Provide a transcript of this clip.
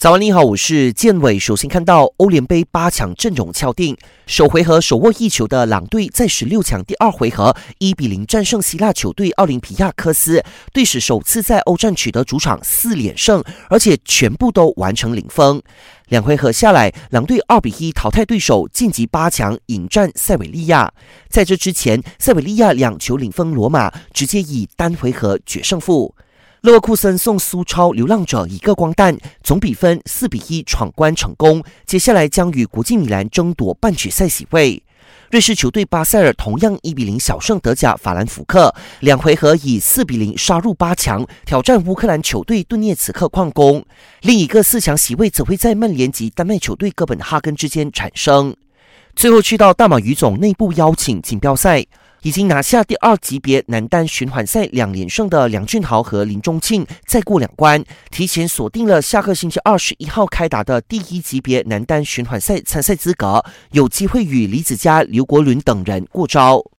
早安，你好，我是建伟。首先看到欧联杯八强阵容敲定，首回合手握一球的狼队在十六强第二回合一比零战胜希腊球队奥林匹亚科斯，队史首次在欧战取得主场四连胜，而且全部都完成零封。两回合下来，狼队二比一淘汰对手，晋级八强，迎战塞维利亚。在这之前，塞维利亚两球零封罗马，直接以单回合决胜负。勒沃库森送苏超流浪者一个光蛋，总比分四比一闯关成功。接下来将与国际米兰争夺半决赛席位。瑞士球队巴塞尔同样一比零小胜德甲法兰福克，两回合以四比零杀入八强，挑战乌克兰球队顿涅茨克矿工。另一个四强席位则会在曼联及丹麦球队哥本哈根之间产生。最后去到大马语总内部邀请锦标赛。已经拿下第二级别男单循环赛两连胜的梁俊豪和林中庆，再过两关，提前锁定了下个星期二十一号开打的第一级别男单循环赛参赛资格，有机会与李子嘉、刘国伦等人过招。